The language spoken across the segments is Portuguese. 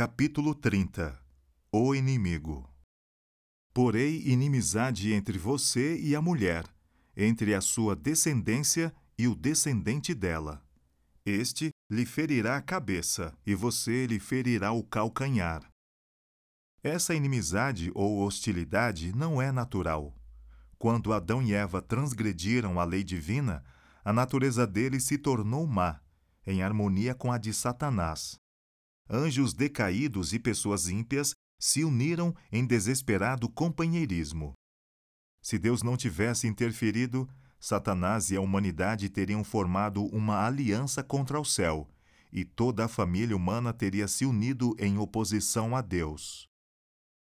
Capítulo 30 O inimigo Porei inimizade entre você e a mulher, entre a sua descendência e o descendente dela. Este lhe ferirá a cabeça, e você lhe ferirá o calcanhar. Essa inimizade ou hostilidade não é natural. Quando Adão e Eva transgrediram a lei divina, a natureza deles se tornou má, em harmonia com a de Satanás. Anjos decaídos e pessoas ímpias se uniram em desesperado companheirismo. Se Deus não tivesse interferido, Satanás e a humanidade teriam formado uma aliança contra o céu, e toda a família humana teria se unido em oposição a Deus.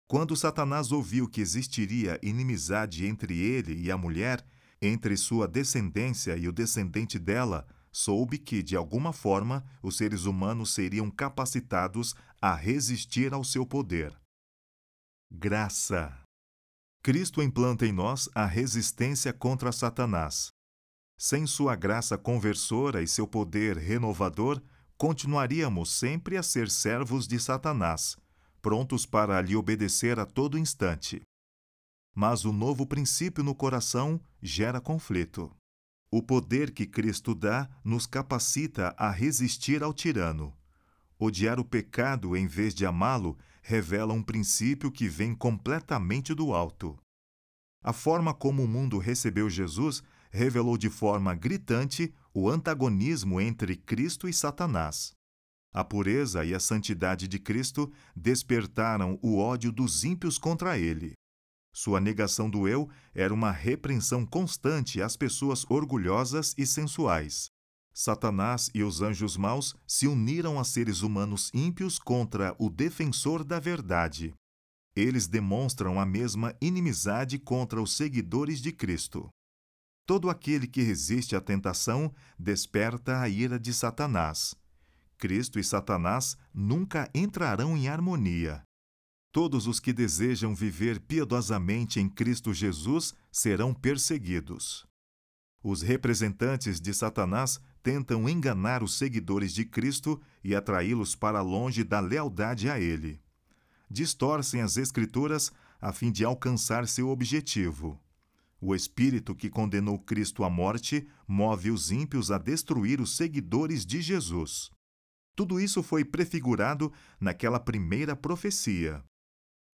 Quando Satanás ouviu que existiria inimizade entre ele e a mulher, entre sua descendência e o descendente dela, soube que, de alguma forma, os seres humanos seriam capacitados a resistir ao seu poder. Graça. Cristo implanta em nós a resistência contra Satanás. Sem sua graça conversora e seu poder renovador, continuaríamos sempre a ser servos de Satanás prontos para lhe obedecer a todo instante. Mas o novo princípio no coração gera conflito. O poder que Cristo dá nos capacita a resistir ao tirano. Odiar o pecado em vez de amá-lo revela um princípio que vem completamente do alto. A forma como o mundo recebeu Jesus revelou de forma gritante o antagonismo entre Cristo e Satanás. A pureza e a santidade de Cristo despertaram o ódio dos ímpios contra ele. Sua negação do eu era uma repreensão constante às pessoas orgulhosas e sensuais. Satanás e os anjos maus se uniram a seres humanos ímpios contra o defensor da verdade. Eles demonstram a mesma inimizade contra os seguidores de Cristo. Todo aquele que resiste à tentação desperta a ira de Satanás. Cristo e Satanás nunca entrarão em harmonia. Todos os que desejam viver piedosamente em Cristo Jesus serão perseguidos. Os representantes de Satanás tentam enganar os seguidores de Cristo e atraí-los para longe da lealdade a Ele. Distorcem as Escrituras a fim de alcançar seu objetivo. O Espírito que condenou Cristo à morte move os ímpios a destruir os seguidores de Jesus. Tudo isso foi prefigurado naquela primeira profecia.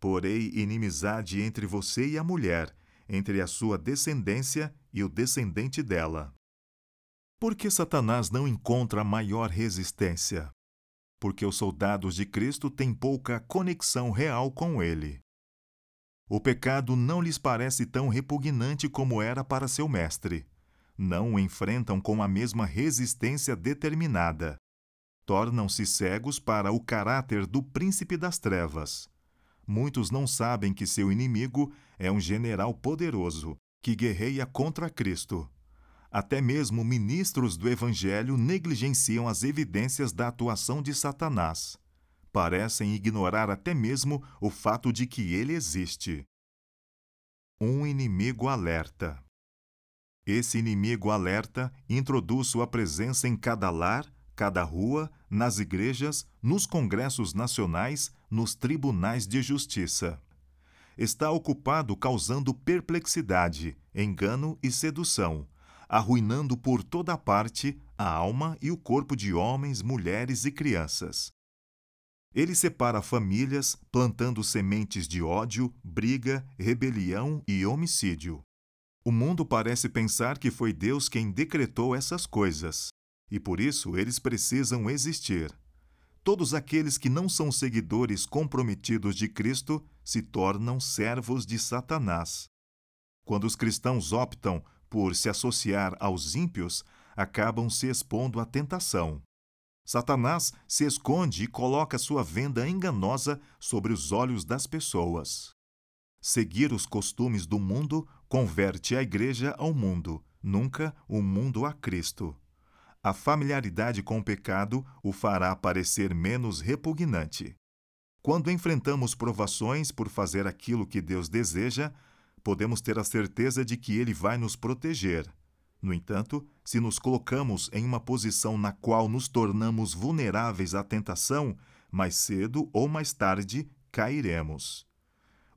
Porei inimizade entre você e a mulher, entre a sua descendência e o descendente dela. Por que Satanás não encontra maior resistência? Porque os soldados de Cristo têm pouca conexão real com ele. O pecado não lhes parece tão repugnante como era para seu mestre. Não o enfrentam com a mesma resistência determinada tornam-se cegos para o caráter do príncipe das trevas. Muitos não sabem que seu inimigo é um general poderoso que guerreia contra Cristo. Até mesmo ministros do Evangelho negligenciam as evidências da atuação de Satanás. Parecem ignorar até mesmo o fato de que ele existe. Um inimigo alerta. Esse inimigo alerta introduz sua presença em cada lar, cada rua, nas igrejas, nos congressos nacionais, nos tribunais de justiça. Está ocupado causando perplexidade, engano e sedução, arruinando por toda parte a alma e o corpo de homens, mulheres e crianças. Ele separa famílias, plantando sementes de ódio, briga, rebelião e homicídio. O mundo parece pensar que foi Deus quem decretou essas coisas, e por isso eles precisam existir. Todos aqueles que não são seguidores comprometidos de Cristo se tornam servos de Satanás. Quando os cristãos optam por se associar aos ímpios, acabam se expondo à tentação. Satanás se esconde e coloca sua venda enganosa sobre os olhos das pessoas. Seguir os costumes do mundo converte a igreja ao mundo, nunca o mundo a Cristo a familiaridade com o pecado o fará parecer menos repugnante. Quando enfrentamos provações por fazer aquilo que Deus deseja, podemos ter a certeza de que Ele vai nos proteger. No entanto, se nos colocamos em uma posição na qual nos tornamos vulneráveis à tentação, mais cedo ou mais tarde cairemos.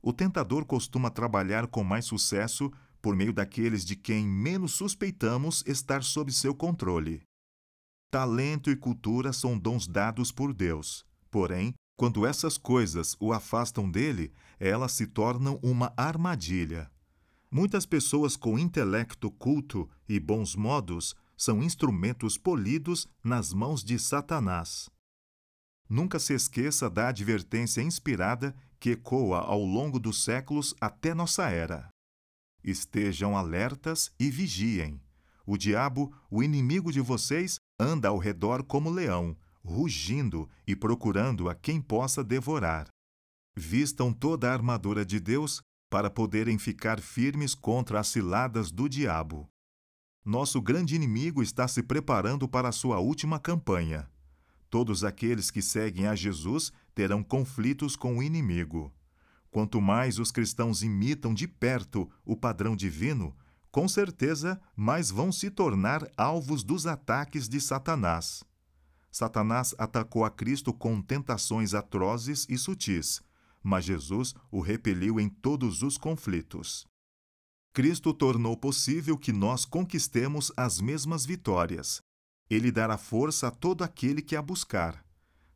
O tentador costuma trabalhar com mais sucesso por meio daqueles de quem menos suspeitamos estar sob seu controle. Talento e cultura são dons dados por Deus. Porém, quando essas coisas o afastam dele, elas se tornam uma armadilha. Muitas pessoas com intelecto culto e bons modos são instrumentos polidos nas mãos de Satanás. Nunca se esqueça da advertência inspirada que ecoa ao longo dos séculos até nossa era. Estejam alertas e vigiem. O diabo, o inimigo de vocês, anda ao redor como leão, rugindo e procurando a quem possa devorar. Vistam toda a armadura de Deus para poderem ficar firmes contra as ciladas do diabo. Nosso grande inimigo está se preparando para a sua última campanha. Todos aqueles que seguem a Jesus terão conflitos com o inimigo. Quanto mais os cristãos imitam de perto o padrão divino, com certeza mais vão se tornar alvos dos ataques de Satanás. Satanás atacou a Cristo com tentações atrozes e sutis, mas Jesus o repeliu em todos os conflitos. Cristo tornou possível que nós conquistemos as mesmas vitórias, ele dará força a todo aquele que a buscar.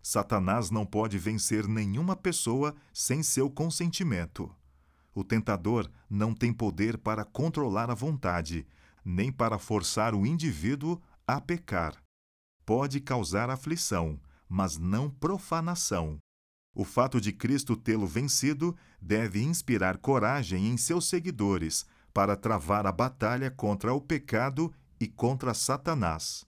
Satanás não pode vencer nenhuma pessoa sem seu consentimento. O tentador não tem poder para controlar a vontade, nem para forçar o indivíduo a pecar. Pode causar aflição, mas não profanação. O fato de Cristo tê-lo vencido deve inspirar coragem em seus seguidores para travar a batalha contra o pecado e contra Satanás.